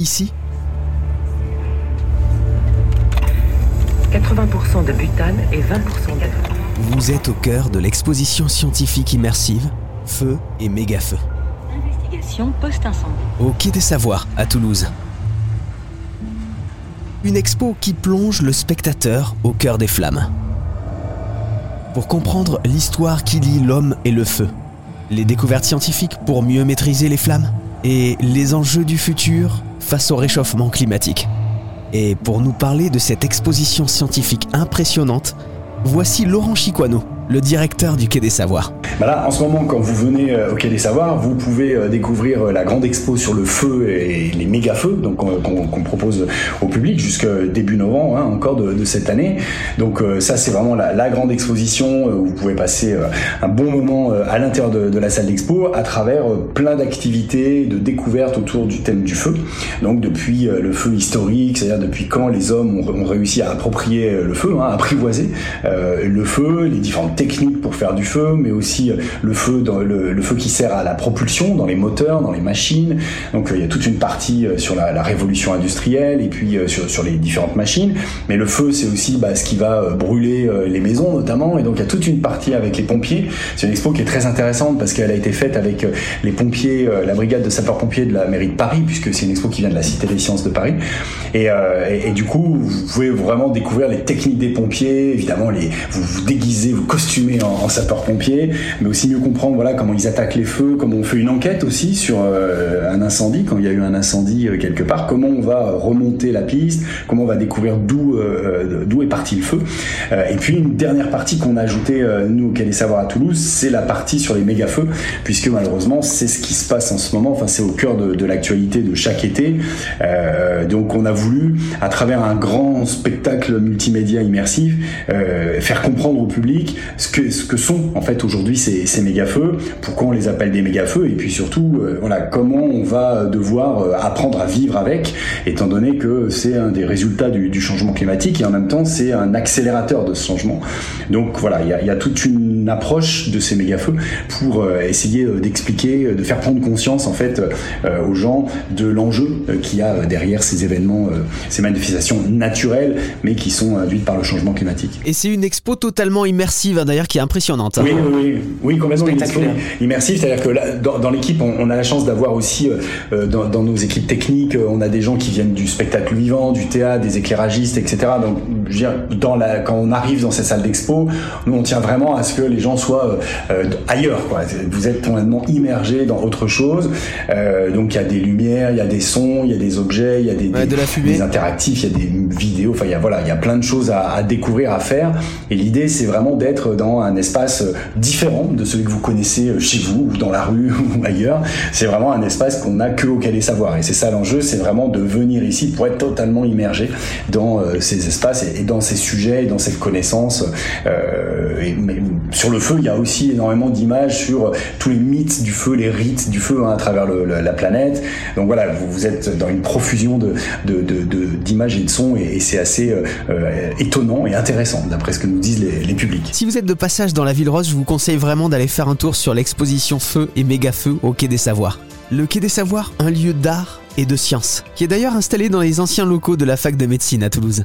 ici 80% de butane et 20% d'être. Vous êtes au cœur de l'exposition scientifique immersive Feu et Méga-feu. Investigation post-incendie. Au Quai des Savoirs, à Toulouse. Une expo qui plonge le spectateur au cœur des flammes. Pour comprendre l'histoire qui lie l'homme et le feu, les découvertes scientifiques pour mieux maîtriser les flammes et les enjeux du futur face au réchauffement climatique. Et pour nous parler de cette exposition scientifique impressionnante, voici Laurent Chiquano, le directeur du Quai des Savoirs. Bah en ce moment, quand vous venez euh, au Quai des Savoirs, vous pouvez euh, découvrir euh, la grande expo sur le feu et les méga feux, donc qu'on propose au public jusqu'à début novembre, hein, encore de, cette année. Donc ça, c'est vraiment la, grande exposition où vous pouvez passer un bon moment à l'intérieur de, la salle d'expo à travers plein d'activités, de découvertes autour du thème du feu. Donc depuis le feu historique, c'est-à-dire depuis quand les hommes ont, réussi à approprier le feu, hein, à apprivoiser euh, le feu, les différentes techniques pour faire du feu, mais aussi euh, le feu, qui sert à la propulsion dans les moteurs, dans les machines. Donc euh, il y a toute une partie euh, sur la, révolution industrielle et puis sur, les différentes machines. Mais le feu, c'est aussi bah, ce qui va brûler les maisons notamment. Et donc il y a toute une partie avec les pompiers. C'est une expo qui est très intéressante parce qu'elle a été faite avec les pompiers, la brigade de sapeurs-pompiers de la mairie de Paris, puisque c'est une expo qui vient de la Cité des Sciences de Paris. Et, du coup, vous pouvez vraiment découvrir les techniques des pompiers. Évidemment, vous vous déguisez, vous costumez en, en sapeur-pompier, mais aussi mieux comprendre voilà comment ils attaquent les feux, comment on fait une enquête aussi sur euh, un incendie quand il y a eu un incendie euh, quelque part, comment on va remonter la piste, comment on va découvrir d'où euh, est parti le feu. et puis une dernière partie qu'on a ajoutée nous au Quai des Savoirs à Toulouse, c'est la partie sur les méga feux, puisque malheureusement c'est ce qui se passe en ce moment. Enfin c'est au cœur de l'actualité de chaque été. donc on a voulu à travers un grand spectacle multimédia immersif faire comprendre au public ce que, ce que sont en fait aujourd'hui ces, ces méga-feux, pourquoi on les appelle des méga-feux, et puis surtout, euh, voilà, comment on va devoir euh, apprendre à vivre avec, étant donné que c'est un des résultats du, changement climatique, et en même temps, c'est un accélérateur de ce changement. Donc voilà, il y a, toute une approche de ces méga-feux pour euh, essayer d'expliquer, de faire prendre conscience en fait aux gens de l'enjeu qu'il y a derrière ces événements, ces manifestations naturelles, mais qui sont induites par le changement climatique. Et c'est une expo totalement immersive hein, d'ailleurs qui est impressionnante. Oui, oui, oui, complètement immersif. C'est-à-dire que là, dans, dans l'équipe, on, on, a la chance d'avoir aussi euh, dans, dans, nos équipes techniques, euh, on a des gens qui viennent du spectacle vivant, du théâtre, des éclairagistes, etc. Donc, je veux dire, dans la, quand on arrive dans ces salles d'expo, nous on tient vraiment à ce que les gens soient euh, ailleurs. Quoi. Vous êtes complètement immergés dans autre chose. Euh, donc il y a des lumières, il y a des sons, il y a des objets, il y a des, ouais, des, de la fumée. des interactifs, il y a des vidéos. Enfin, il y a voilà, il y a plein de choses à, à découvrir, à faire. Et l'idée, c'est vraiment d'être dans un espace différent de celui que vous connaissez chez vous ou dans la rue ou ailleurs. C'est vraiment un espace qu'on n'a que au Quai des Savoirs. Et c'est ça l'enjeu, c'est vraiment de venir ici pour être totalement immergé dans euh, ces espaces et, et, dans ces sujets, et dans cette connaissance. Euh, et, mais sur le feu, il y a aussi énormément d'images sur tous les mythes du feu, les rites du feu hein, à travers la planète. Donc voilà, vous, êtes dans une profusion d'images et de sons et, c'est assez euh, étonnant et intéressant d'après ce que nous disent les, les publics. Si vous êtes de passage dans la ville rose, je vous conseille vraiment d'aller faire un tour sur l'exposition Feu et Méga Feu au Quai des Savoirs. Le Quai des Savoirs, un lieu d'art et de science, qui est d'ailleurs installé dans les anciens locaux de la fac de médecine à Toulouse.